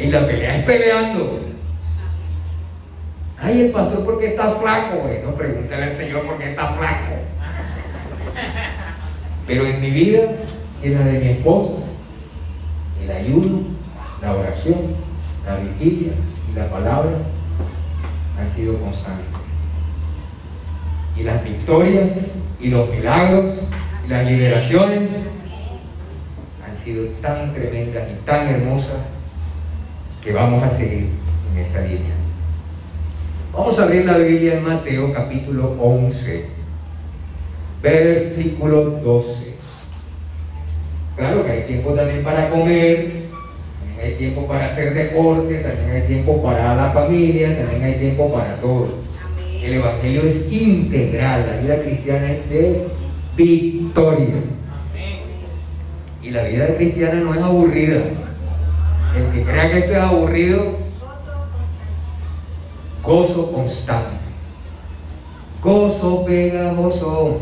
Y la pelea es peleando. Ay, el pastor, ¿por qué está flaco? Bueno, pregúntale al Señor por qué está flaco. Pero en mi vida en la de mi esposa, el ayuno, la oración, la vigilia y la palabra han sido constantes. Y las victorias y los milagros y las liberaciones han sido tan tremendas y tan hermosas que vamos a seguir en esa línea. Vamos a abrir la Biblia en Mateo capítulo 11, versículo 12. Claro que hay tiempo también para comer, también hay tiempo para hacer deporte, también hay tiempo para la familia, también hay tiempo para todo. El Evangelio es integral, la vida cristiana es de victoria. Y la vida cristiana no es aburrida. El que crea que esto es aburrido, gozo constante. Gozo pegajoso.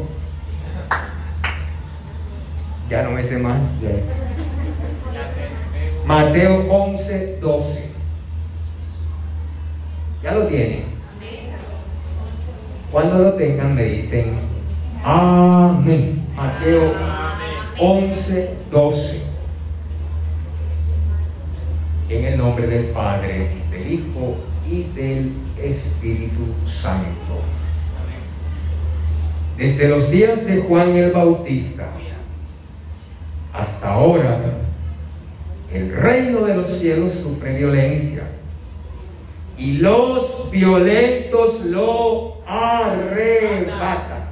Ya no me sé más. ya. Mateo 11, 12. Ya lo tienen. Cuando lo tengan me dicen amén. Mateo 11, 12. En el nombre del Padre, del Hijo y del Espíritu Santo. Desde los días de Juan el Bautista hasta ahora, el reino de los cielos sufre violencia y los violentos lo arrebatan.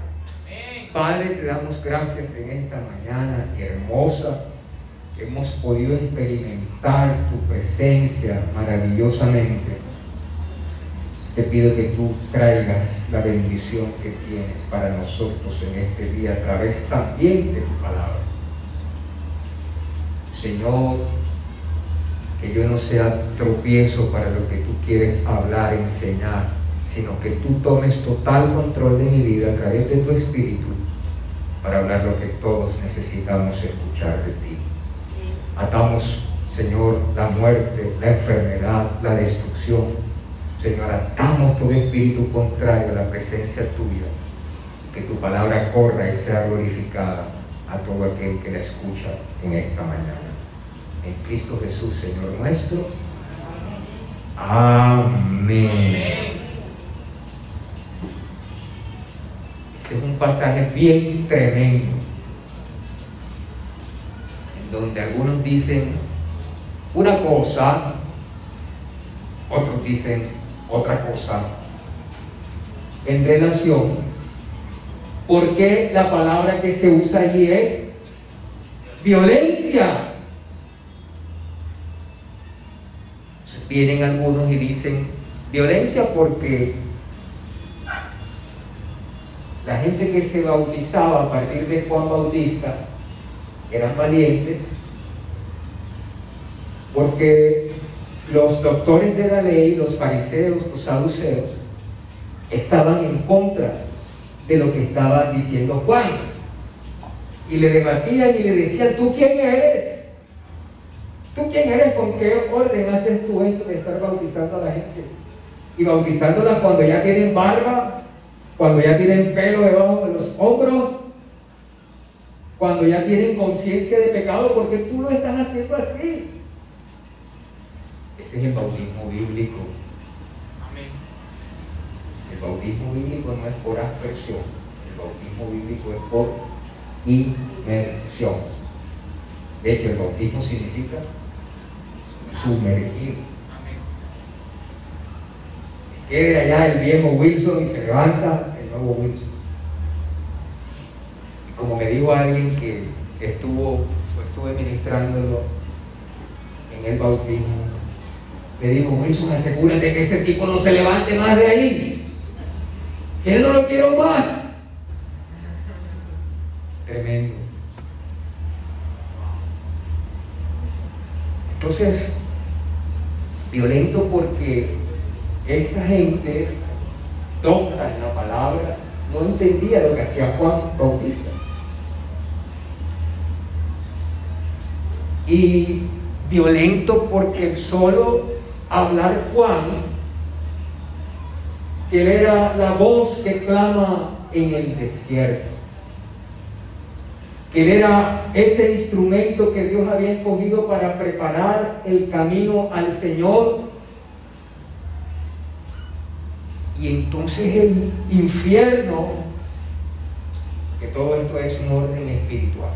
Padre, te damos gracias en esta mañana hermosa. Hemos podido experimentar tu presencia maravillosamente. Te pido que tú traigas la bendición que tienes para nosotros en este día a través también de tu palabra. Señor, que yo no sea tropiezo para lo que tú quieres hablar, enseñar, sino que tú tomes total control de mi vida a través de tu espíritu para hablar lo que todos necesitamos escuchar de ti. Atamos, Señor, la muerte, la enfermedad, la destrucción. Señor, atamos todo espíritu contrario a la presencia tuya. Que tu palabra corra y sea glorificada a todo aquel que la escucha en esta mañana. En Cristo Jesús, Señor nuestro. Amén. Este es un pasaje bien tremendo, en donde algunos dicen una cosa, otros dicen otra cosa, en relación, porque la palabra que se usa allí es violencia. Vienen algunos y dicen violencia porque la gente que se bautizaba a partir de Juan Bautista eran valientes porque los doctores de la ley, los fariseos, los saduceos, estaban en contra de lo que estaba diciendo Juan. Y le debatían y le decían, ¿tú quién eres? ¿Tú quién eres? ¿Con qué orden haces tú esto de estar bautizando a la gente? Y bautizándola cuando ya tienen barba, cuando ya tienen pelo debajo de los hombros, cuando ya tienen conciencia de pecado, porque tú lo estás haciendo así. Ese es el bautismo bíblico. El bautismo bíblico no es por aspersión, el bautismo bíblico es por inmersión. De hecho, el bautismo significa sumergir. Quede allá el viejo Wilson y se levanta el nuevo Wilson. Como me dijo alguien que estuvo, estuve ministrándolo en el bautismo, me dijo, Wilson, asegúrate que ese tipo no se levante más de ahí, que no lo quiero más. Tremendo. Entonces, violento porque esta gente toca en la palabra, no entendía lo que hacía Juan Bautista. Y violento porque solo hablar Juan, que él era la voz que clama en el desierto él era ese instrumento que Dios había escogido para preparar el camino al Señor. Y entonces el infierno, que todo esto es un orden espiritual.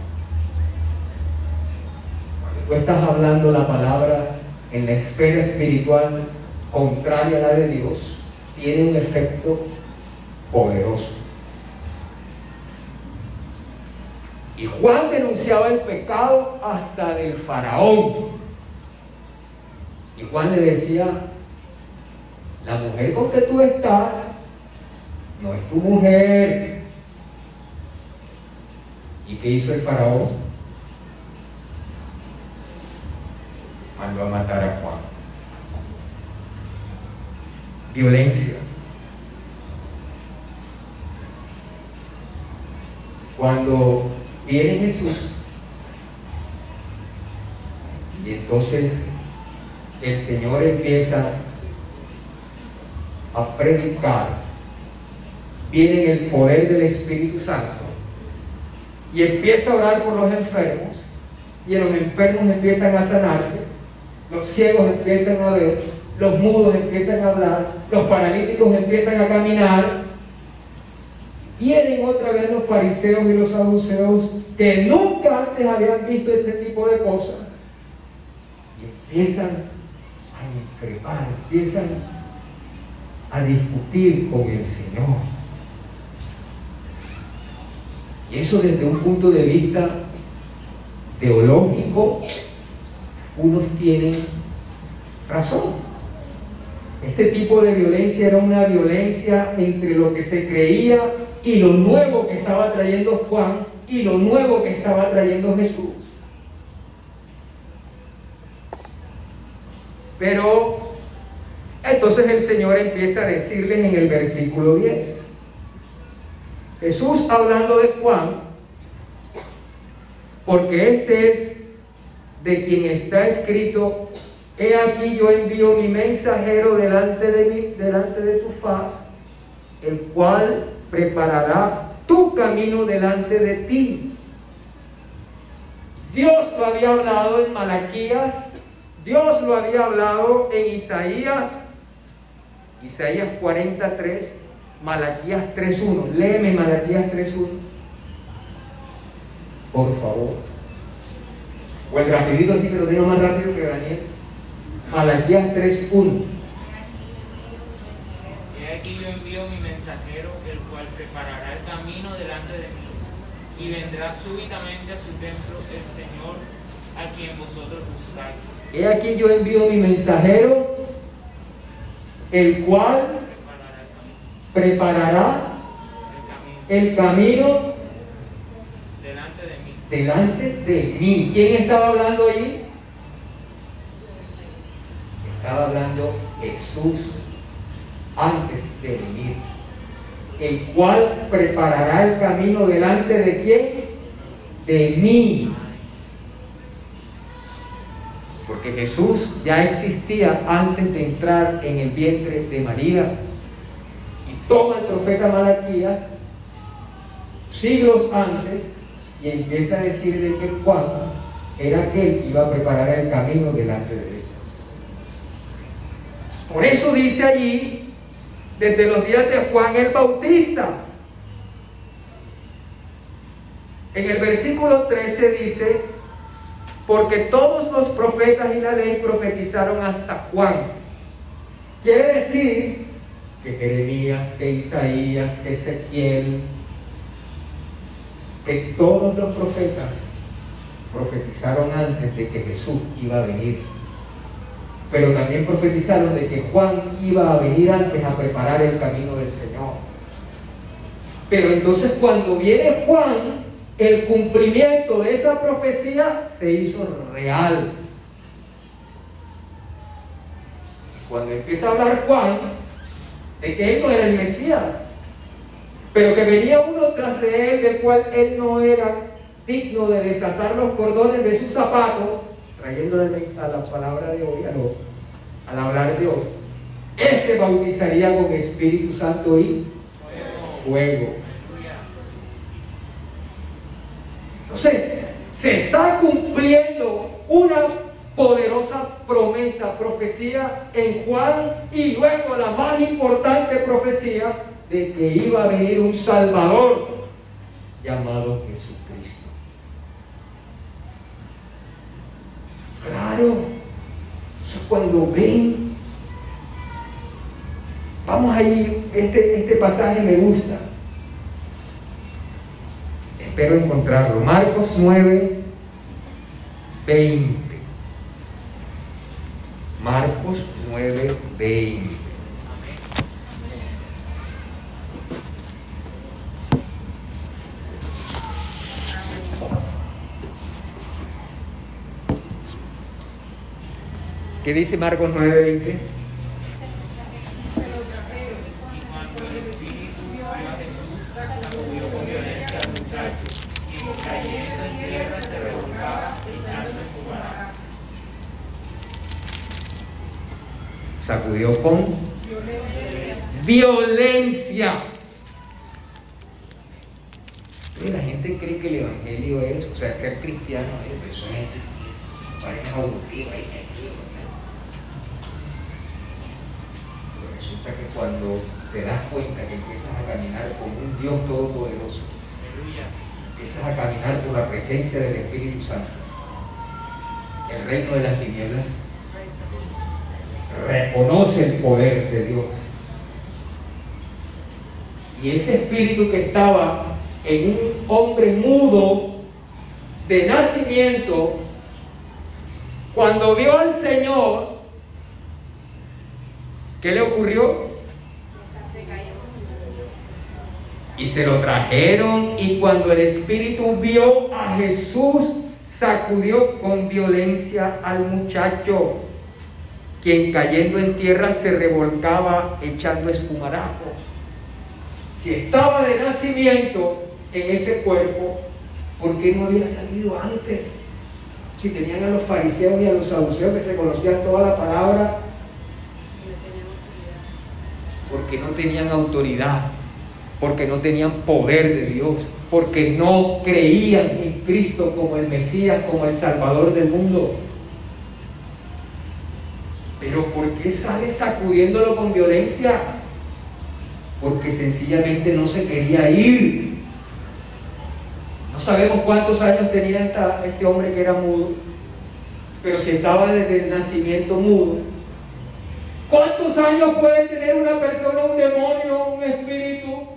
Tú estás hablando la palabra en la esfera espiritual contraria a la de Dios, tiene un efecto poderoso. Y Juan denunciaba el pecado hasta del faraón. Y Juan le decía, la mujer con que tú estás no es tu mujer. ¿Y qué hizo el faraón? Mandó a matar a Juan. Violencia. Cuando viene Jesús. Y entonces el Señor empieza a predicar. Viene en el poder del Espíritu Santo. Y empieza a orar por los enfermos. Y los enfermos empiezan a sanarse. Los ciegos empiezan a ver. Los mudos empiezan a hablar. Los paralíticos empiezan a caminar vienen otra vez los fariseos y los saduceos que nunca antes habían visto este tipo de cosas y empiezan a increpar, empiezan a discutir con el Señor. Y eso desde un punto de vista teológico, unos tienen razón. Este tipo de violencia era una violencia entre lo que se creía y lo nuevo que estaba trayendo Juan y lo nuevo que estaba trayendo Jesús. Pero entonces el Señor empieza a decirles en el versículo 10. Jesús hablando de Juan, porque este es de quien está escrito, he aquí yo envío mi mensajero delante de, mí, delante de tu faz, el cual preparará tu camino delante de ti. Dios lo había hablado en Malaquías, Dios lo había hablado en Isaías, Isaías 43, Malaquías 3.1. Léeme Malaquías 3.1. Por favor. O el rapidito así que lo tengo más rápido que Daniel. Malaquías 3.1. Y aquí yo envío mi mensajero preparará el camino delante de mí, y vendrá súbitamente a su templo el Señor a quien vosotros buscáis. He aquí yo envío mi mensajero, el cual preparará el camino delante de mí. Delante de mí. ¿Quién estaba hablando ahí? Estaba hablando Jesús antes de venir el cual preparará el camino delante de quién? De mí. Porque Jesús ya existía antes de entrar en el vientre de María. Y toma el profeta Malaquías siglos antes y empieza a decir de que Juan era aquel que iba a preparar el camino delante de él. Por eso dice allí desde los días de Juan el Bautista. En el versículo 13 dice, porque todos los profetas y la ley profetizaron hasta Juan. Quiere decir que Jeremías, que Isaías, que Ezequiel, que todos los profetas profetizaron antes de que Jesús iba a venir. Pero también profetizaron de que Juan iba a venir antes a preparar el camino del Señor. Pero entonces cuando viene Juan, el cumplimiento de esa profecía se hizo real. Cuando empieza a hablar Juan de que él no era el Mesías, pero que venía uno tras de él del cual él no era digno de desatar los cordones de sus zapatos, trayéndole a la palabra de hoy, al hablar de hoy, él se bautizaría con Espíritu Santo y fuego. Entonces, se está cumpliendo una poderosa promesa, profecía en Juan y luego la más importante profecía de que iba a venir un Salvador llamado Jesucristo. Claro, cuando ven, vamos ahí, este, este pasaje me gusta. Espero encontrarlo. Marcos 9, 20. Marcos 9, 20. ¿Qué dice Marcos 9:20? Sacudió con violencia. la gente cree que el evangelio es, o sea, ser cristiano es, eso es, parece aburrido ahí que cuando te das cuenta que empiezas a caminar con un Dios todopoderoso, empiezas a caminar con la presencia del Espíritu Santo, el reino de las tinieblas reconoce el poder de Dios. Y ese espíritu que estaba en un hombre mudo de nacimiento, cuando vio al Señor, ¿Qué le ocurrió? Y se lo trajeron y cuando el Espíritu vio a Jesús, sacudió con violencia al muchacho, quien cayendo en tierra se revolcaba echando espumarajo. Si estaba de nacimiento en ese cuerpo, ¿por qué no había salido antes? Si tenían a los fariseos y a los saduceos que se conocían toda la palabra porque no tenían autoridad, porque no tenían poder de Dios, porque no creían en Cristo como el Mesías, como el Salvador del mundo. Pero ¿por qué sale sacudiéndolo con violencia? Porque sencillamente no se quería ir. No sabemos cuántos años tenía este hombre que era mudo, pero si estaba desde el nacimiento mudo, ¿Cuántos años puede tener una persona un demonio, un espíritu?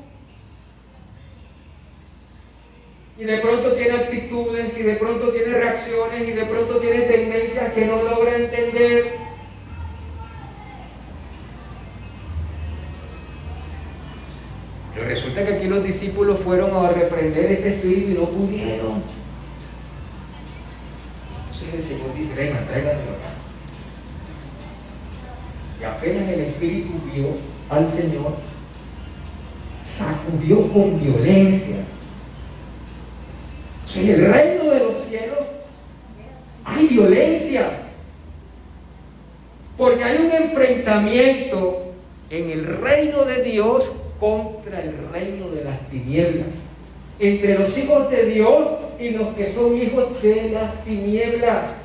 Y de pronto tiene actitudes, y de pronto tiene reacciones, y de pronto tiene tendencias que no logra entender. Pero resulta que aquí los discípulos fueron a reprender ese espíritu y no pudieron. Entonces el Señor dice, venga, tráiganmelo acá apenas el Espíritu vio al Señor, sacudió con violencia. En el reino de los cielos hay violencia. Porque hay un enfrentamiento en el reino de Dios contra el reino de las tinieblas. Entre los hijos de Dios y los que son hijos de las tinieblas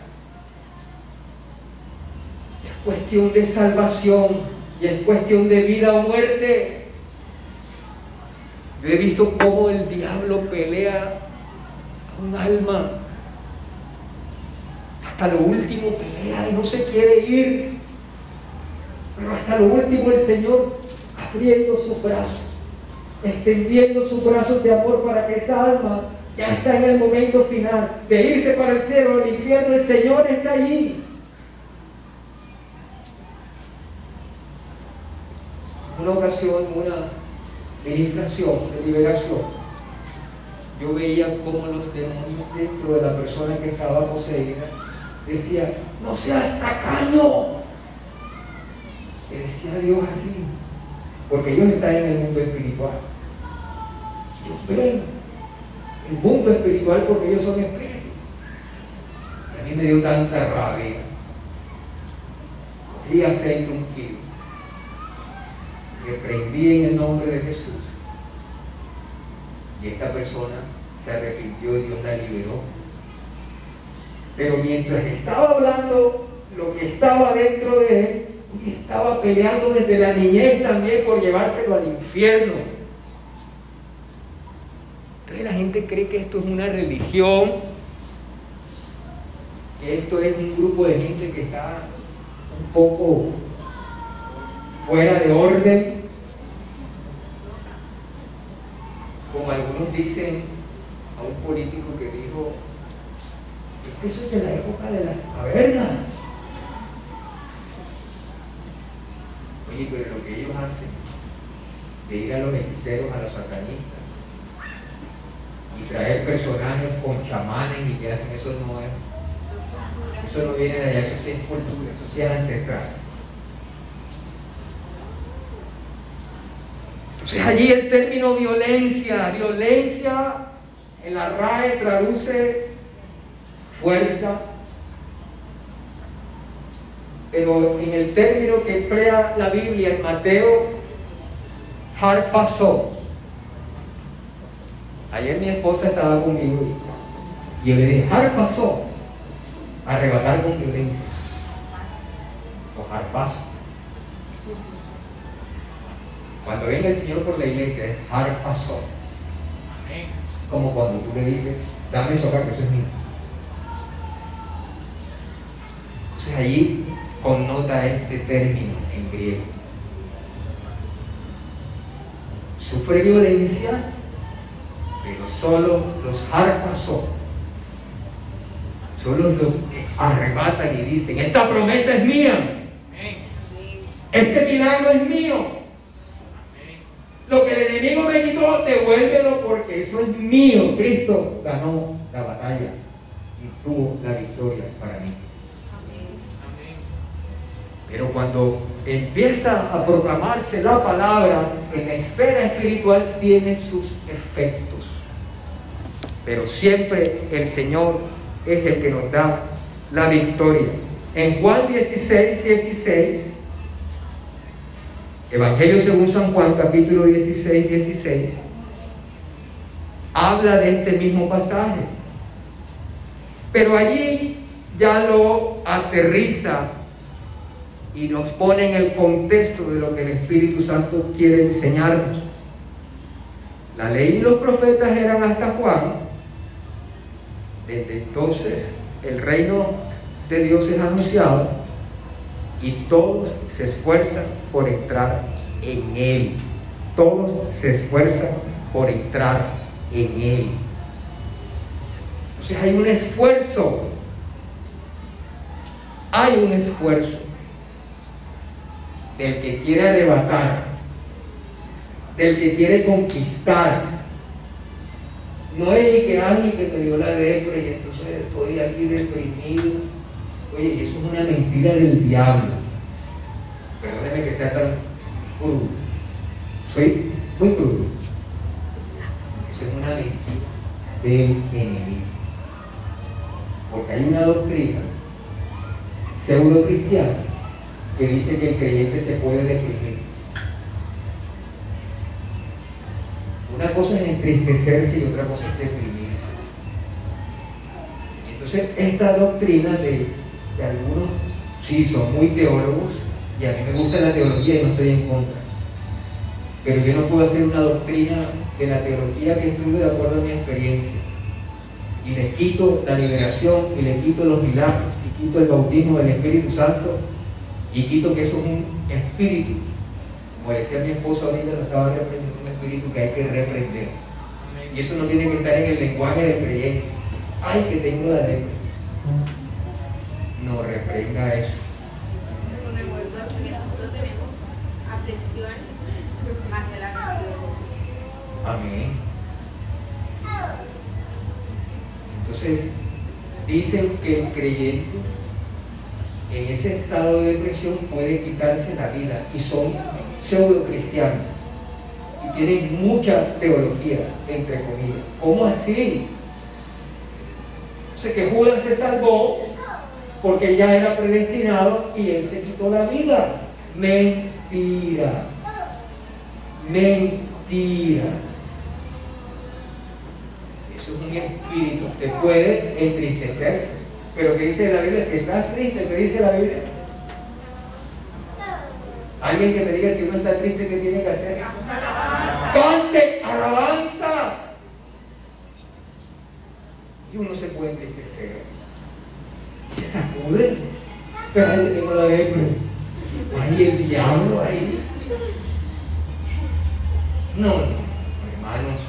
cuestión de salvación y es cuestión de vida o muerte. He visto cómo el diablo pelea un alma. Hasta lo último pelea y no se quiere ir. Pero hasta lo último el Señor abriendo sus brazos, extendiendo sus brazos de amor para que esa alma Ya está en el momento final de irse para el cielo el infierno. El Señor está allí. Una ocasión, una inflación, de liberación, yo veía cómo los demonios dentro de la persona que estaba poseída decían, no seas tacaño. Le decía Dios así, porque ellos están en el mundo espiritual. Ellos ven el mundo espiritual porque ellos son espíritus. a mí me dio tanta rabia. Cogí aceite un kilo. Le prendí en el nombre de Jesús. Y esta persona se arrepintió y Dios la liberó. Pero mientras estaba hablando lo que estaba dentro de él, estaba peleando desde la niñez también por llevárselo al infierno. Entonces la gente cree que esto es una religión, que esto es un grupo de gente que está un poco fuera de orden. Como algunos dicen a un político que dijo, es que eso es de la época de las cavernas. Oye, pero lo que ellos hacen, de ir a los hechiceros, a los satanistas, y traer personajes con chamanes y que hacen eso no es. Eso no viene de allá, eso sí es cultura, eso sí es ancestral. Entonces allí el término violencia, violencia en la RAE traduce fuerza, pero en el término que emplea la Biblia en Mateo, pasó. Ayer mi esposa estaba conmigo y yo le dije, pasó, arrebatar con violencia, o paso. Cuando venga el Señor por la iglesia, es pasó. Como cuando tú le dices, dame eso acá que eso es mío. Entonces allí connota este término en griego. Sufre violencia, pero solo los harpas son. Solo los arrebatan y dicen, esta promesa es mía. Este milagro es mío. Lo que el enemigo me quitó, devuélvelo porque eso es mío. Cristo ganó la batalla y tuvo la victoria para mí. Pero cuando empieza a proclamarse la palabra en la esfera espiritual tiene sus efectos. Pero siempre el Señor es el que nos da la victoria. En Juan 16, 16, Evangelio según San Juan, capítulo 16, 16, habla de este mismo pasaje. Pero allí ya lo aterriza y nos pone en el contexto de lo que el Espíritu Santo quiere enseñarnos. La ley y los profetas eran hasta Juan. Desde entonces el reino de Dios es anunciado y todos se esfuerzan por entrar en Él. Todos se esfuerzan por entrar en Él. Entonces hay un esfuerzo. Hay un esfuerzo del que quiere arrebatar, del que quiere conquistar. No es que alguien que me dio la depre y entonces estoy aquí deprimido. Oye, eso es una mentira del diablo. Perdóneme que sea tan crudo. Soy muy crudo. Eso es una mentira del enemigo. Porque hay una doctrina pseudo cristiana que dice que el creyente se puede deprimir. Una cosa es entristecerse y otra cosa es deprimirse. Entonces, esta doctrina de, de algunos, sí, son muy teólogos, y a mí me gusta la teología y no estoy en contra. Pero yo no puedo hacer una doctrina de la teología que estudio de acuerdo a mi experiencia. Y le quito la liberación, y le quito los milagros, y quito el bautismo del Espíritu Santo, y quito que eso es un espíritu. Como decía mi esposo ahorita, lo estaba reprendiendo, un espíritu que hay que reprender. Y eso no tiene que estar en el lenguaje del creyente. Ay, que tengo la lepra. No reprenda eso. Nosotros tenemos aflicciones más de la. Amén. Entonces, dicen que el creyente en ese estado de depresión puede quitarse la vida y son pseudo cristianos y tienen mucha teología, entre comillas. ¿Cómo así? O sea que Judas se salvó porque ya era predestinado y él se quitó la vida. Mentira. Mentira. Eso es un espíritu. Usted puede entristecerse. Pero ¿qué dice la Biblia? Si estás triste, ¿qué dice la Biblia? Alguien que me diga si uno está triste, ¿qué tiene que hacer? Cante alabanza. Y uno se puede entristecer. Sacude. Pero ahí tengo la depre. Ahí el diablo ahí. No, no, hermanos.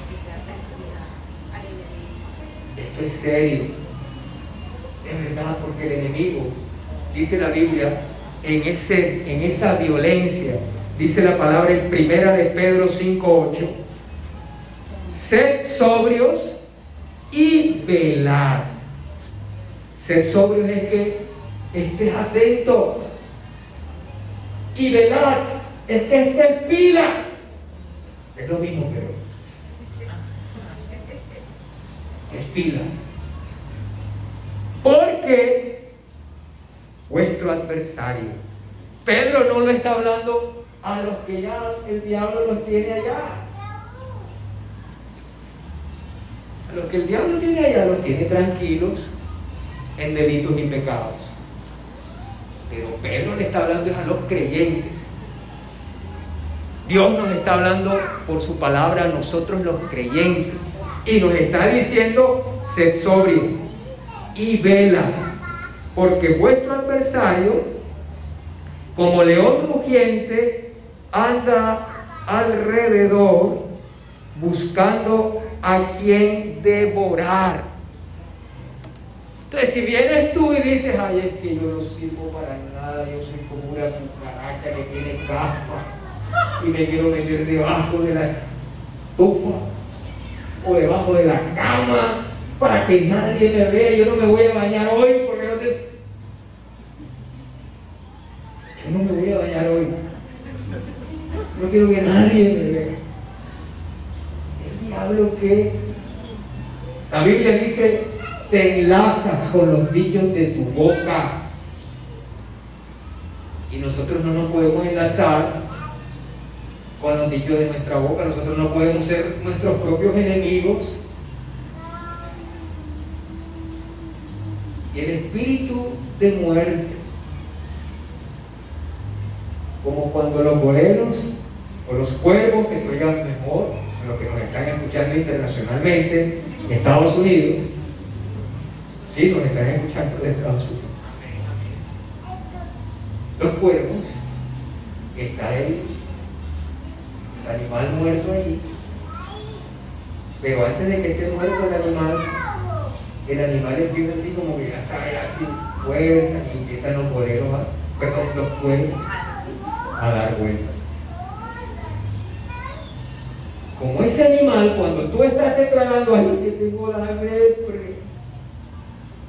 Esto es serio. Es verdad, porque el enemigo, dice la Biblia, en, ese, en esa violencia, dice la palabra en primera de Pedro 5.8, sed sobrios y velar. Sed sobrios es que estés atento y velar es que estés pila. Es lo mismo pero es pila. Porque vuestro adversario, Pedro no lo está hablando a los que ya el diablo los tiene allá. A los que el diablo tiene allá los tiene tranquilos en delitos y pecados. Pero Pedro le está hablando a los creyentes. Dios nos está hablando por su palabra a nosotros los creyentes. Y nos está diciendo, sed sobrio y vela, porque vuestro adversario, como león rugiente, anda alrededor buscando a quien devorar. Entonces, si vienes tú y dices, ay, es que yo no sirvo para nada, yo soy como una cucaracha que tiene capa y me quiero meter debajo de la estufa o debajo de la cama para que nadie me vea. Yo no me voy a bañar hoy porque no te... Yo no me voy a bañar hoy. No quiero que nadie me vea. El diablo que... La Biblia dice, te enlazas con los dichos de tu boca. Y nosotros no nos podemos enlazar con los dichos de nuestra boca. Nosotros no podemos ser nuestros propios enemigos. Y el espíritu de muerte, como cuando los boleros o los cuervos que se oigan mejor, los que nos están escuchando internacionalmente, en Estados Unidos, sí, nos están escuchando de Estados Unidos. Los cuervos, está el, el animal muerto ahí, pero antes de que esté muerto el animal, el animal empieza así como que ya está sin fuerza y empiezan los boleros, a, perdón, los cuervos a dar vueltas. Como ese animal, cuando tú estás declarando ahí que tengo la lepre,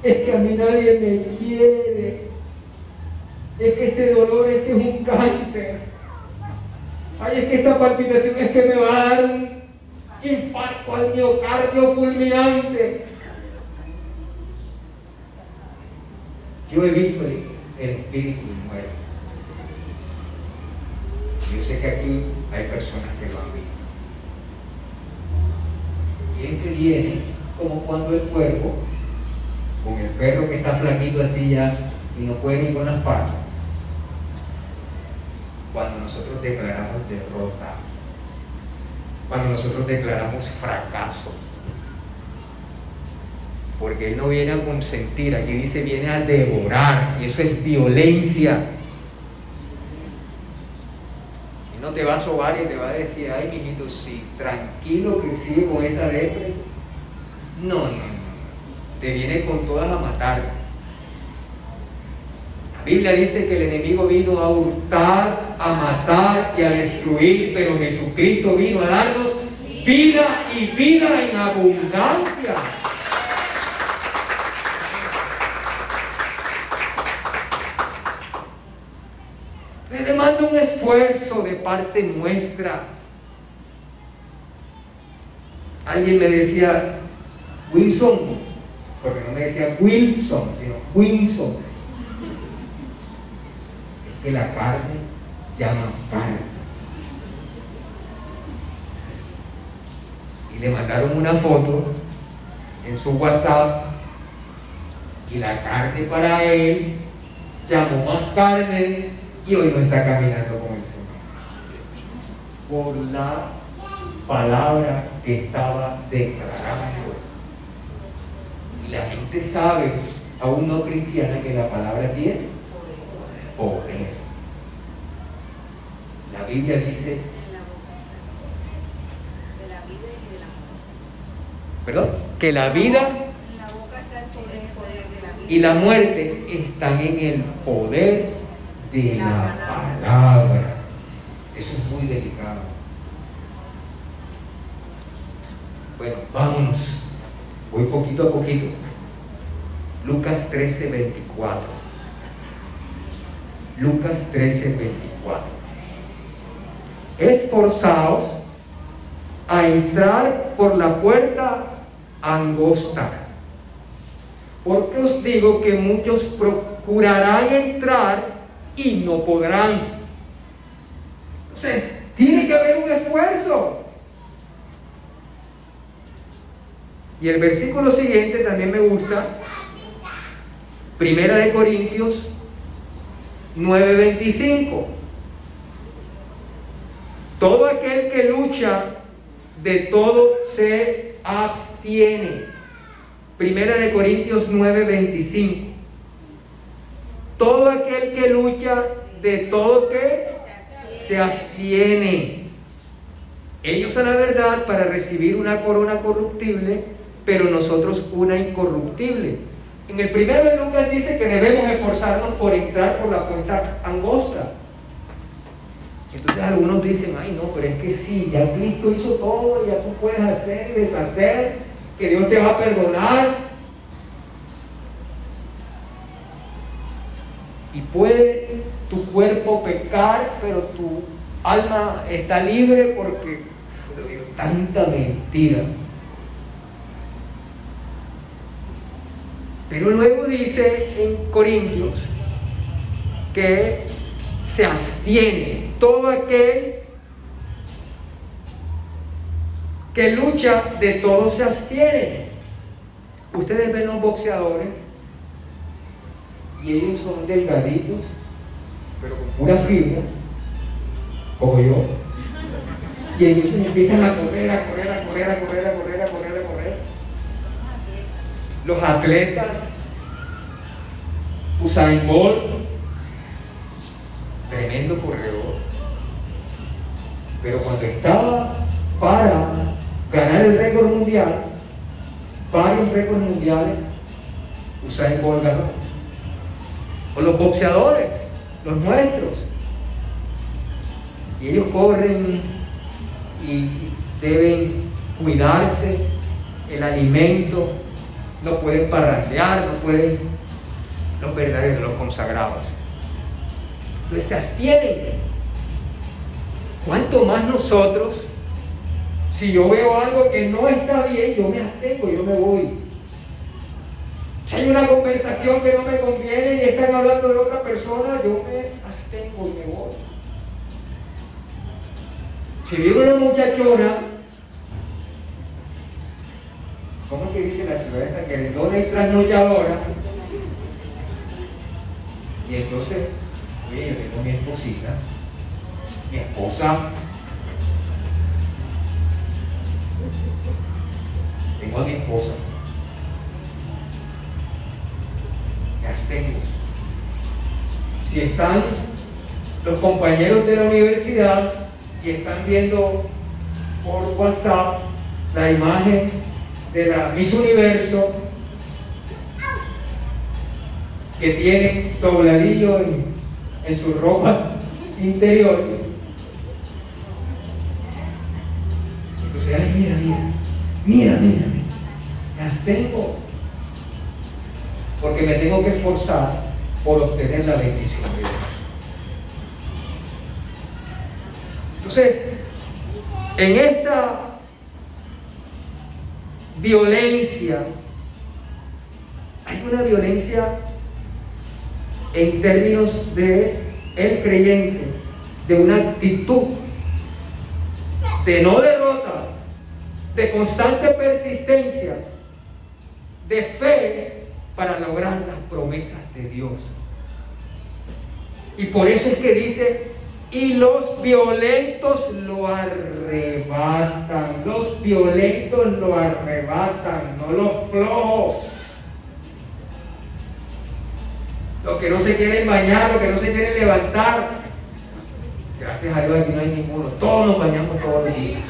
es que a mí nadie me quiere, es que este dolor es que es un cáncer, ay, es que esta palpitación es que me va a dar un infarto al miocardio fulminante. Yo he visto el, espíritu muerto. Yo sé que aquí hay personas que lo han visto. Y ese viene como cuando el cuerpo, con el perro que está flaquito así ya y no puede ni con las patas, cuando nosotros declaramos derrota, cuando nosotros declaramos fracaso, porque Él no viene a consentir, aquí dice viene a devorar, y eso es violencia. Y no te va a sobar y te va a decir, ay, mijito, sí, tranquilo que sigue con esa depre. No, no. Te viene con todas a matar. La Biblia dice que el enemigo vino a hurtar, a matar y a destruir, pero Jesucristo vino a darnos vida y vida en abundancia. Le demanda un esfuerzo de parte nuestra. Alguien me decía, Wilson, porque no me decía Wilson, sino Wilson. Es que la carne llama carne. Y le mandaron una foto en su WhatsApp y la carne para él llamó más carne y hoy no está caminando con el Señor. Por la palabra que estaba declarando. La gente sabe, aún no cristiana, que la palabra tiene poder. La Biblia dice, En la boca de la vida y de la muerte. perdón, que la vida. y la muerte están en el poder de la palabra. Eso es muy delicado. Bueno, vámonos. Voy poquito a poquito. Lucas 13, 24. Lucas 13, 24. Esforzaos a entrar por la puerta angosta. Porque os digo que muchos procurarán entrar y no podrán. Entonces, tiene que haber un esfuerzo. Y el versículo siguiente también me gusta. Primera de Corintios 9:25. Todo aquel que lucha de todo se abstiene. Primera de Corintios 9:25. Todo aquel que lucha de todo que se abstiene. Ellos a la verdad para recibir una corona corruptible, pero nosotros una incorruptible. En el primero de Lucas dice que debemos esforzarnos por entrar por la puerta angosta. Entonces algunos dicen, ay no, pero es que sí, ya Cristo hizo todo, ya tú puedes hacer y deshacer, que Dios te va a perdonar. Y puede tu cuerpo pecar, pero tu alma está libre porque tanta mentira. Pero luego dice en Corintios que se abstiene todo aquel que lucha de todo se abstiene. Ustedes ven los boxeadores y ellos son delgaditos, pero con pura fibra, como yo. Y ellos empiezan a correr, a correr, a correr, a correr, a correr, a correr. Los atletas, Usain Bolt, tremendo corredor. Pero cuando estaba para ganar el récord mundial, varios récords mundiales, Usain Bolt ganó. O los boxeadores, los nuestros. Y ellos corren y deben cuidarse, el alimento, no pueden parrandear, no pueden los verdaderos, los consagrados. Entonces se abstienen. ¿Cuánto más nosotros? Si yo veo algo que no está bien, yo me abstengo, yo me voy. Si hay una conversación que no me conviene y están hablando de otra persona, yo me abstengo y me voy. Si viene una muchachona, ¿cómo es que dice la ciudad esta? Que dona y trasnolladora. Y entonces, oye, yo tengo mi esposita, mi esposa, tengo a mi esposa, me abstengo. Si están los compañeros de la universidad, y están viendo por WhatsApp la imagen de la Miss Universo que tiene dobladillo en, en su ropa interior. Entonces, ay, mira, mira, mira, mira, las tengo. Porque me tengo que esforzar por obtener la bendición de Dios. Entonces, en esta violencia, hay una violencia en términos de el creyente, de una actitud de no derrota, de constante persistencia, de fe para lograr las promesas de Dios. Y por eso es que dice, y los violentos lo arrebatan, los violentos lo arrebatan, no los flojos. Los que no se quieren bañar, los que no se quieren levantar. Gracias a Dios aquí no hay ninguno. Todos nos bañamos todos los días.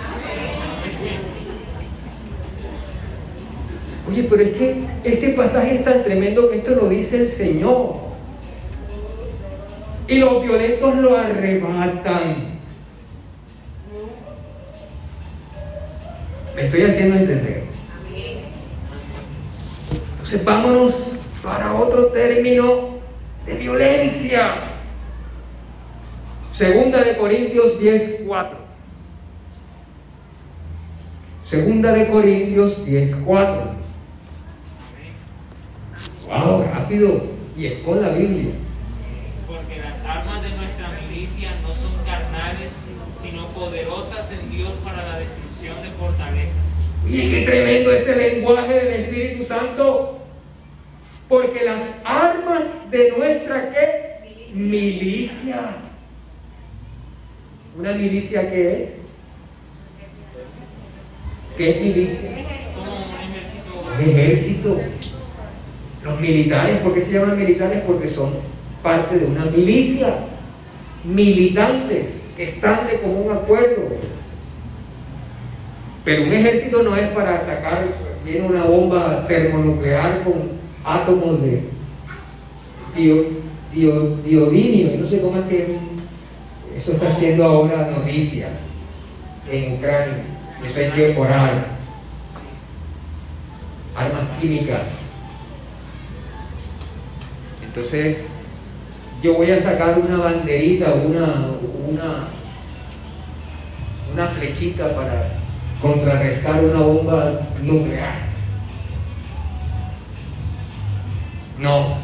Oye, pero es que este pasaje es tan tremendo que esto lo dice el Señor. Y los violentos lo arrebatan. Me estoy haciendo entender. Entonces vámonos para otro término de violencia. Segunda de Corintios 10, 4. Segunda de Corintios 10, 4. Wow, rápido. Y es con la Biblia. Porque las armas de nuestra milicia no son carnales, sino poderosas en Dios para la destrucción de fortalezas. Y qué tremendo es el lenguaje del Espíritu Santo. Porque las armas de nuestra ¿qué? Milicia. ¿Una milicia qué es? ¿Qué es milicia? Como un ejército. Ejército. Los militares, ¿por qué se llaman militares? Porque son parte de una milicia. Militantes que están de común acuerdo. Pero un ejército no es para sacar, viene una bomba termonuclear con átomos de dio, no sé cómo es que eso está haciendo ahora noticia en Ucrania, eso hay que orar, armas químicas. Entonces, yo voy a sacar una banderita, una, una, una flechita para contrarrestar una bomba nuclear. No,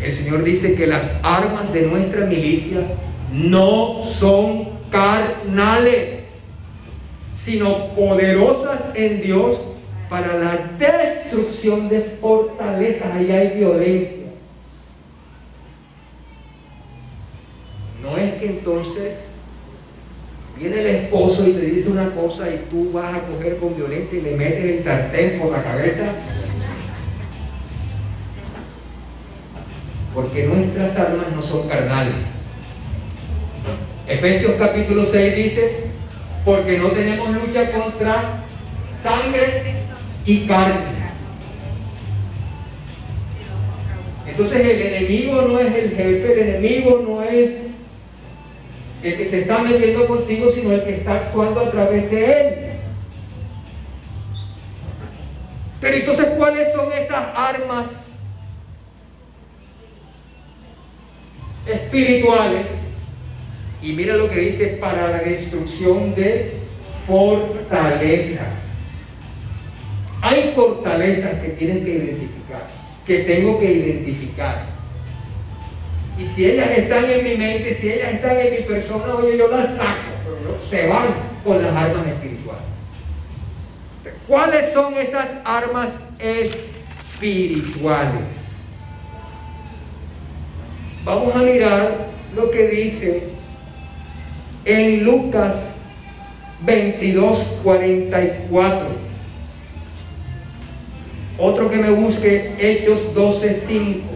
el Señor dice que las armas de nuestra milicia no son carnales, sino poderosas en Dios para la destrucción de fortalezas. Ahí hay violencia. Es que entonces viene el esposo y te dice una cosa y tú vas a coger con violencia y le metes el sartén por la cabeza porque nuestras armas no son carnales. Efesios capítulo 6 dice, porque no tenemos lucha contra sangre y carne. Entonces el enemigo no es el jefe, el enemigo no es el que se está metiendo contigo, sino el que está actuando a través de él. Pero entonces, ¿cuáles son esas armas espirituales. Y mira lo que dice para la destrucción de fortalezas. Hay fortalezas que tienen que identificar, que tengo que identificar. Y si ellas están en mi mente, si ellas están en mi persona, oye, yo las saco, se van con las armas espirituales. ¿Cuáles son esas armas espirituales? Vamos a mirar lo que dice en Lucas 22, 44. Otro que me busque, Hechos 12, 5.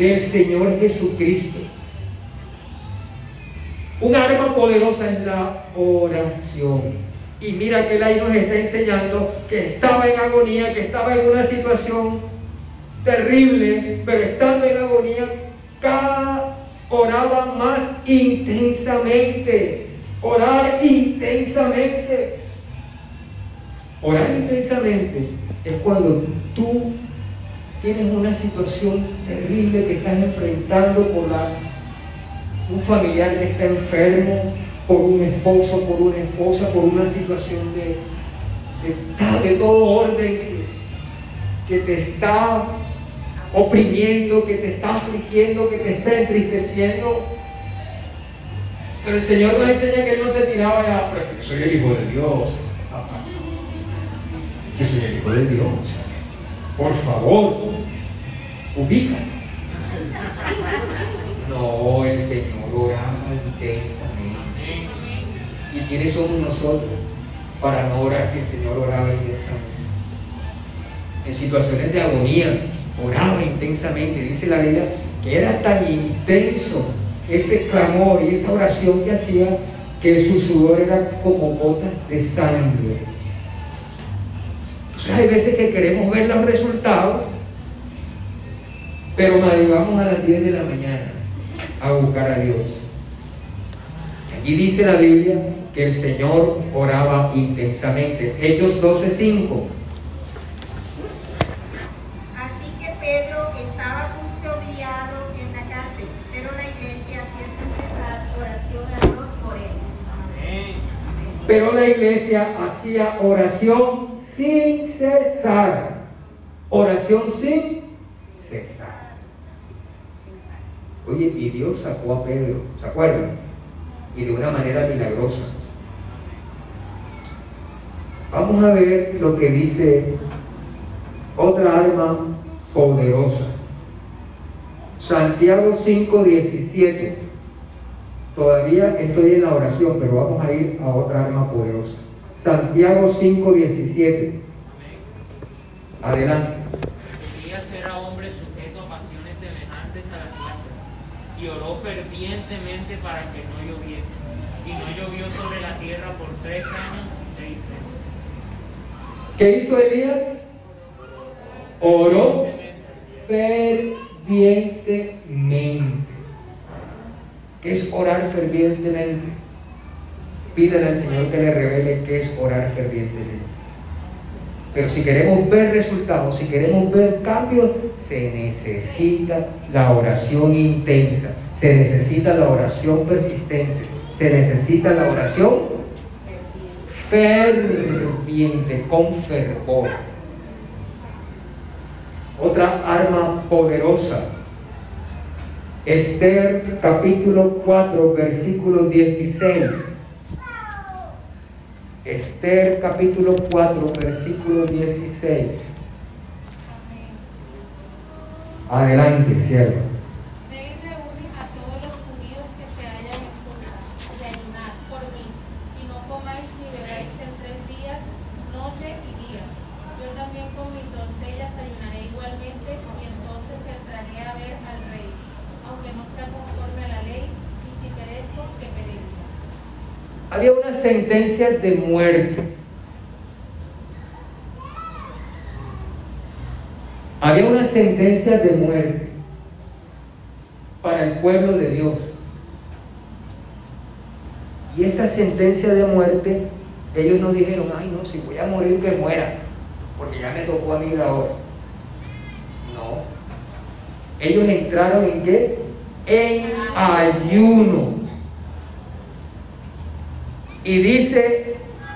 Del Señor Jesucristo. Un arma poderosa es la oración. Y mira que él ahí nos está enseñando que estaba en agonía, que estaba en una situación terrible, pero estando en agonía, cada oraba más intensamente. Orar intensamente. Orar intensamente es cuando tú tienes una situación terrible que estás enfrentando por un familiar que está enfermo, por un esposo, por una esposa, por una situación de, de, todo orden que, te está oprimiendo, que te está afligiendo, que te está entristeciendo. Pero el Señor nos enseña que Él no se tiraba ya, yo soy el Hijo de Dios. Yo soy el Hijo de Dios. Por favor, ubica. No, el Señor ama intensamente. ¿Y quiénes somos nosotros para no orar si el Señor oraba intensamente? En situaciones de agonía, oraba intensamente. Dice la Biblia que era tan intenso ese clamor y esa oración que hacía que su sudor era como gotas de sangre. Entonces hay veces que queremos ver los resultados, pero madrugamos a las 10 de la mañana a buscar a Dios. Y dice la Biblia que el Señor oraba intensamente. Hechos 12:5. Así que Pedro estaba custodiado en la cárcel, pero la iglesia hacía oración sin cesar. Oración sin cesar. Oye, y Dios sacó a Pedro, ¿se acuerdan? y de una manera milagrosa. Vamos a ver lo que dice otra arma poderosa. Santiago 5:17. Todavía estoy en la oración, pero vamos a ir a otra arma poderosa. Santiago 5:17. Adelante. ser hombre sujeto a pasiones semejantes a las y oró fervientemente para que no lloviese. Y no llovió sobre la tierra por tres años y seis meses. ¿Qué hizo Elías? Oró fervientemente. ¿Qué es orar fervientemente? Pídale al Señor que le revele qué es orar fervientemente. Pero si queremos ver resultados, si queremos ver cambios, se necesita la oración intensa, se necesita la oración persistente, se necesita la oración ferviente, con fervor. Otra arma poderosa. Esther capítulo 4, versículo 16. Esther capítulo 4, versículo 16. Adelante, siervo. Ve y reúne a todos los judíos que se hayan expulsado y ayunad por mí, y no comáis ni bebáis en tres días, noche y día. Yo también con mis doncellas ayunaré igualmente, y entonces entraré a ver al rey, aunque no sea conforme a la ley, y si perezco, que perezca sentencia de muerte. Había una sentencia de muerte para el pueblo de Dios. Y esta sentencia de muerte, ellos no dijeron, ay no, si voy a morir que muera, porque ya me tocó a mí ahora. No. Ellos entraron en qué? En ayuno. Y dice,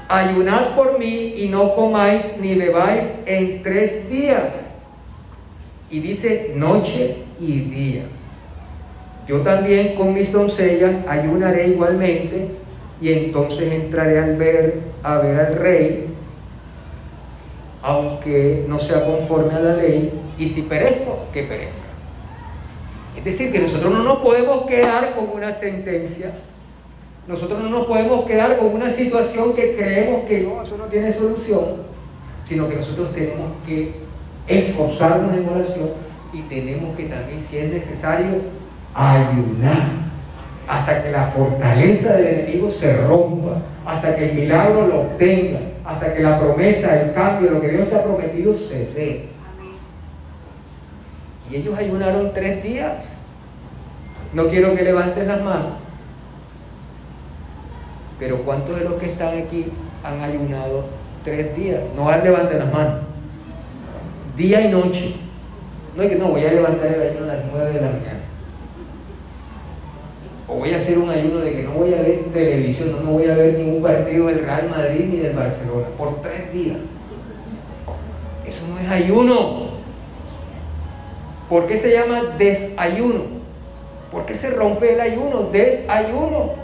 ayunad por mí y no comáis ni bebáis en tres días. Y dice, noche y día. Yo también con mis doncellas ayunaré igualmente y entonces entraré al ver, a ver al rey, aunque no sea conforme a la ley, y si perezco, que perezca. Es decir, que nosotros no nos podemos quedar con una sentencia, nosotros no nos podemos quedar con una situación que creemos que no, eso no tiene solución, sino que nosotros tenemos que esforzarnos en oración y tenemos que también, si es necesario, ayunar hasta que la fortaleza del enemigo se rompa, hasta que el milagro lo obtenga, hasta que la promesa, el cambio, lo que Dios te ha prometido se dé. Y ellos ayunaron tres días. No quiero que levantes las manos, pero ¿cuántos de los que están aquí han ayunado tres días? No van levanten las manos. Día y noche. No es que no, voy a levantar el ayuno a las nueve de la mañana o voy a hacer un ayuno de que no voy a ver televisión, no, voy a ver ningún partido del Real Madrid ni del Barcelona por tres días. Eso no es ayuno. ¿Por qué se llama desayuno? ¿Por qué se rompe el ayuno? Desayuno.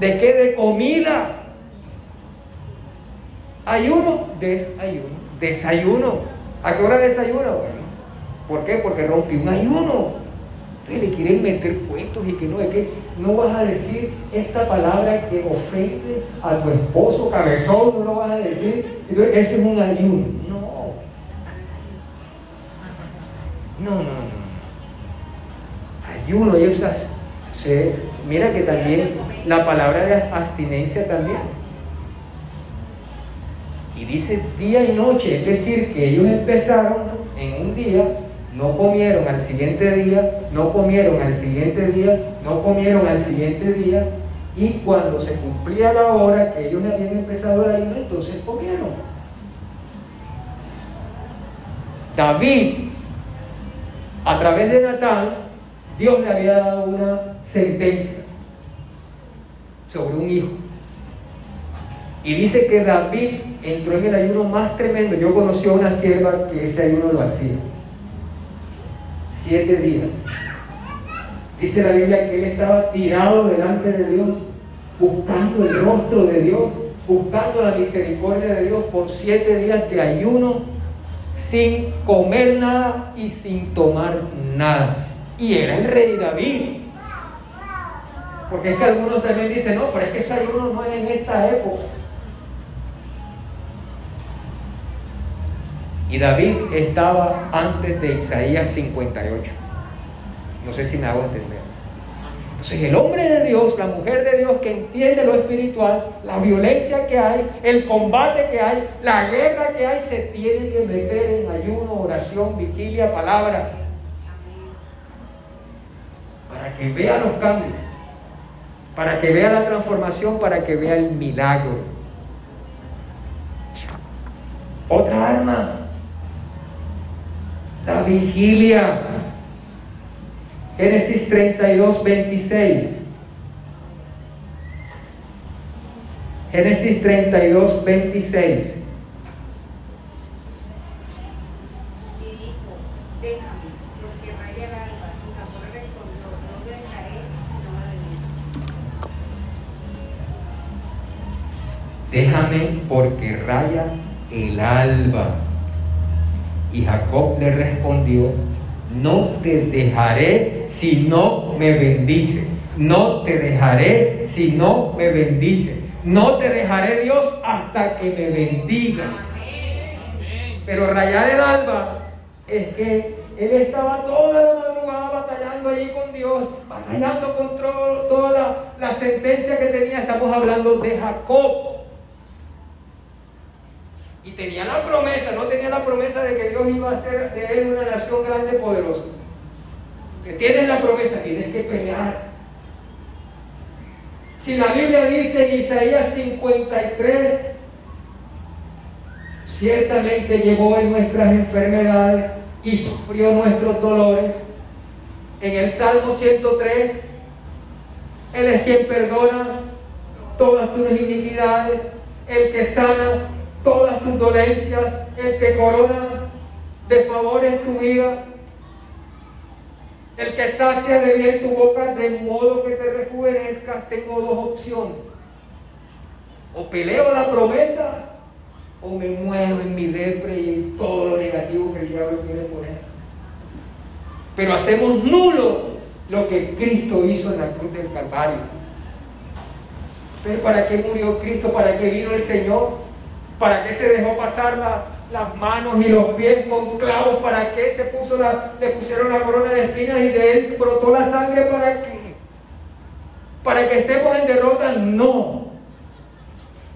¿De qué? De comida. Ayuno, desayuno. Desayuno. ¿A qué hora desayuno? Bueno, ¿por qué? Porque rompí un ayuno. Ustedes le quieren meter cuentos y que no, es que no vas a decir esta palabra que ofende a tu esposo cabezón, no lo vas a decir. Entonces, eso es un ayuno. No. No, no, no. Ayuno y esas. Mira que también la palabra de abstinencia también. Y dice día y noche, es decir, que ellos empezaron en un día no comieron al siguiente día, no comieron al siguiente día, no comieron al siguiente día, y cuando se cumplía la hora que ellos habían empezado el ayuno, entonces comieron. David, a través de Natán, Dios le había dado una sentencia sobre un hijo. Y dice que David entró en el ayuno más tremendo. Yo conocí a una sierva que ese ayuno lo hacía siete días. Dice la Biblia que él estaba tirado delante de Dios, buscando el rostro de Dios, buscando la misericordia de Dios por siete días de ayuno, sin comer nada y sin tomar nada. Y era el rey David. Porque es que algunos también dicen, no, pero es que ese ayuno no es en esta época. Y David estaba antes de Isaías 58. No sé si me hago entender. Entonces el hombre de Dios, la mujer de Dios que entiende lo espiritual, la violencia que hay, el combate que hay, la guerra que hay, se tiene que meter en ayuno, oración, vigilia, palabra. Para que vea los cambios, para que vea la transformación, para que vea el milagro. Otra arma la vigilia. Génesis 32, 26. Génesis 32, 26. Déjame porque raya el alba. Y Jacob le respondió, no te dejaré si no me bendice. No te dejaré si no me bendice. No te dejaré Dios hasta que me bendigas. Pero rayar el alba es que él estaba toda la madrugada batallando allí con Dios, batallando contra toda la, la sentencia que tenía. Estamos hablando de Jacob y tenía la promesa, no tenía la promesa de que Dios iba a hacer de él una nación grande y poderosa. Que tienes la promesa, tienes que pelear. Si la Biblia dice en Isaías 53, ciertamente llevó en nuestras enfermedades y sufrió nuestros dolores. En el Salmo 103, Él es quien perdona todas tus iniquidades, el que sana todas tus dolencias, el que corona de favores tu vida, el que sacia de bien tu boca de modo que te rejuvenezcas, tengo dos opciones. O peleo la promesa o me muero en mi lepre y en todo lo negativo que el diablo quiere poner. Pero hacemos nulo lo que Cristo hizo en la cruz del Calvario. Pero ¿para qué murió Cristo? ¿Para qué vino el Señor? ¿Para qué se dejó pasar las manos y los pies con clavos? ¿Para qué se puso la, le pusieron la corona de espinas y de él brotó la sangre? ¿Para qué? ¿Para que estemos en derrota? No.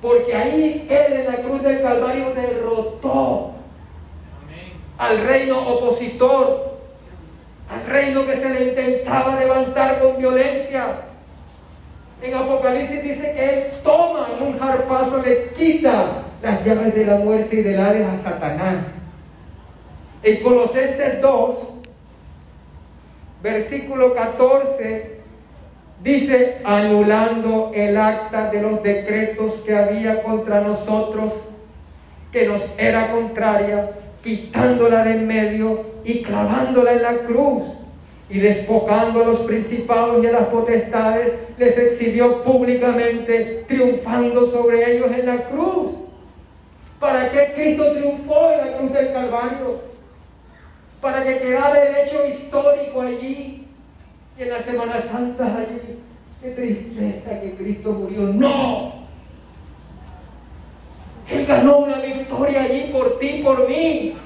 Porque ahí Él en la cruz del Calvario derrotó al reino opositor, al reino que se le intentaba levantar con violencia. En Apocalipsis dice que Él toma en un jarpazo, le quita las llaves de la muerte y del Hades a Satanás. En Colosenses 2, versículo 14, Dice, anulando el acta de los decretos que había contra nosotros, que nos era contraria, quitándola de en medio y clavándola en la cruz. Y despojando a los principados y a las potestades, les exhibió públicamente, triunfando sobre ellos en la cruz. ¿Para qué Cristo triunfó en la cruz del Calvario? Para que quedara el hecho histórico allí y en la Semana Santa allí, qué tristeza que Cristo murió. No. Él ganó una victoria allí por ti, por mí.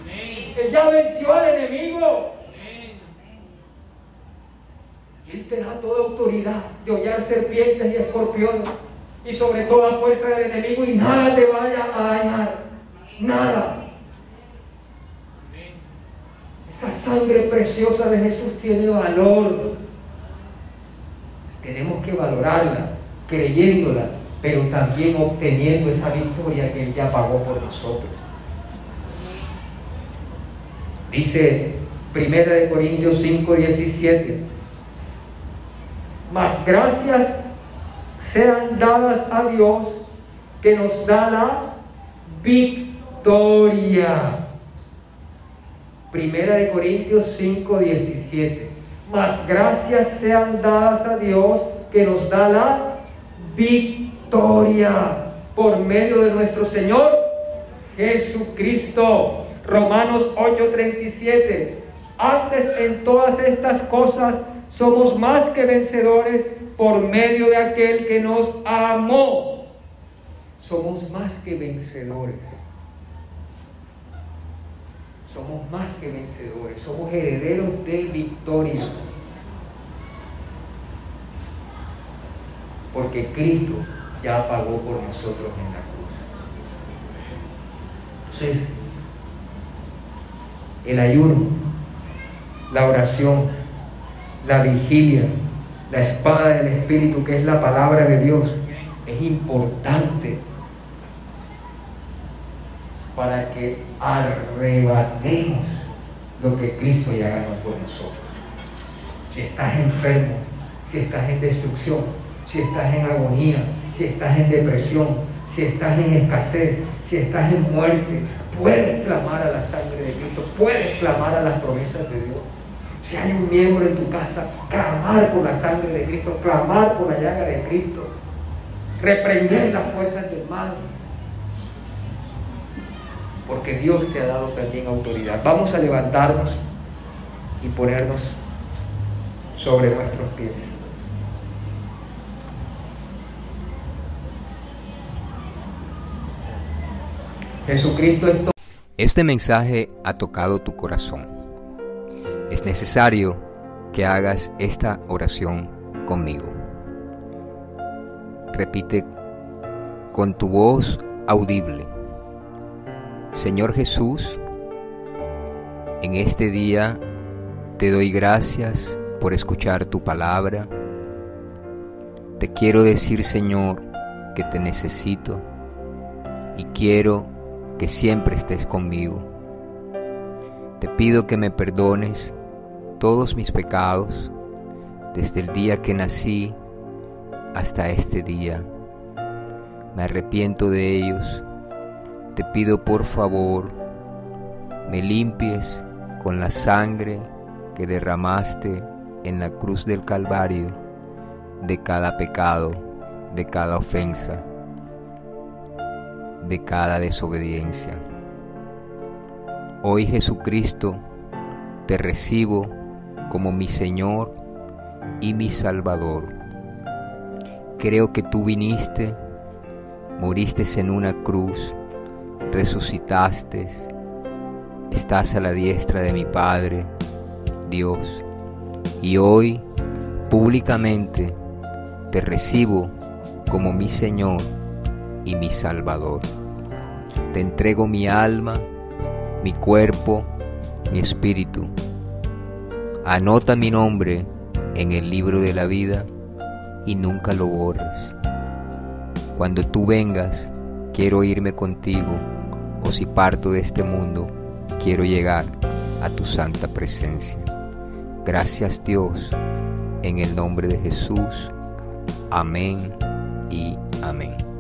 Él ya venció al enemigo. Y Él te da toda autoridad de hollar serpientes y escorpiones y sobre toda fuerza del enemigo y nada te vaya a dañar. Nada. Esa sangre preciosa de Jesús tiene valor tenemos que valorarla, creyéndola, pero también obteniendo esa victoria que Él ya pagó por nosotros. Dice Primera de Corintios 5, 17. Mas gracias sean dadas a Dios que nos da la victoria. Primera de Corintios 5, 17 mas gracias sean dadas a Dios que nos da la victoria por medio de nuestro Señor Jesucristo. Romanos 8:37. Antes en todas estas cosas somos más que vencedores por medio de aquel que nos amó. Somos más que vencedores. Somos más que vencedores, somos herederos de victoria. Porque Cristo ya pagó por nosotros en la cruz. Entonces, el ayuno, la oración, la vigilia, la espada del Espíritu, que es la palabra de Dios, es importante para que arrebatemos lo que Cristo ya ganó por nosotros. Si estás enfermo, si estás en destrucción, si estás en agonía, si estás en depresión, si estás en escasez, si estás en muerte, puedes clamar a la sangre de Cristo, puedes clamar a las promesas de Dios. Si hay un miembro en tu casa, clamar por la sangre de Cristo, clamar por la llaga de Cristo, reprender las fuerzas del mal, porque Dios te ha dado también autoridad. Vamos a levantarnos y ponernos sobre nuestros pies. Jesucristo es. Este mensaje ha tocado tu corazón. Es necesario que hagas esta oración conmigo. Repite con tu voz audible. Señor Jesús, en este día te doy gracias por escuchar tu palabra. Te quiero decir, Señor, que te necesito y quiero que siempre estés conmigo. Te pido que me perdones todos mis pecados desde el día que nací hasta este día. Me arrepiento de ellos te pido por favor me limpies con la sangre que derramaste en la cruz del Calvario de cada pecado, de cada ofensa. de cada desobediencia. Hoy Jesucristo, te recibo como mi Señor y mi Salvador. Creo que tú viniste, moriste en una cruz, resucitaste, estás a la diestra de mi Padre, Dios, y hoy públicamente te recibo como mi Señor y mi Salvador. Te entrego mi alma, mi cuerpo, mi espíritu. Anota mi nombre en el libro de la vida y nunca lo borres. Cuando tú vengas, quiero irme contigo, o si parto de este mundo, quiero llegar a tu santa presencia. Gracias Dios, en el nombre de Jesús. Amén y amén.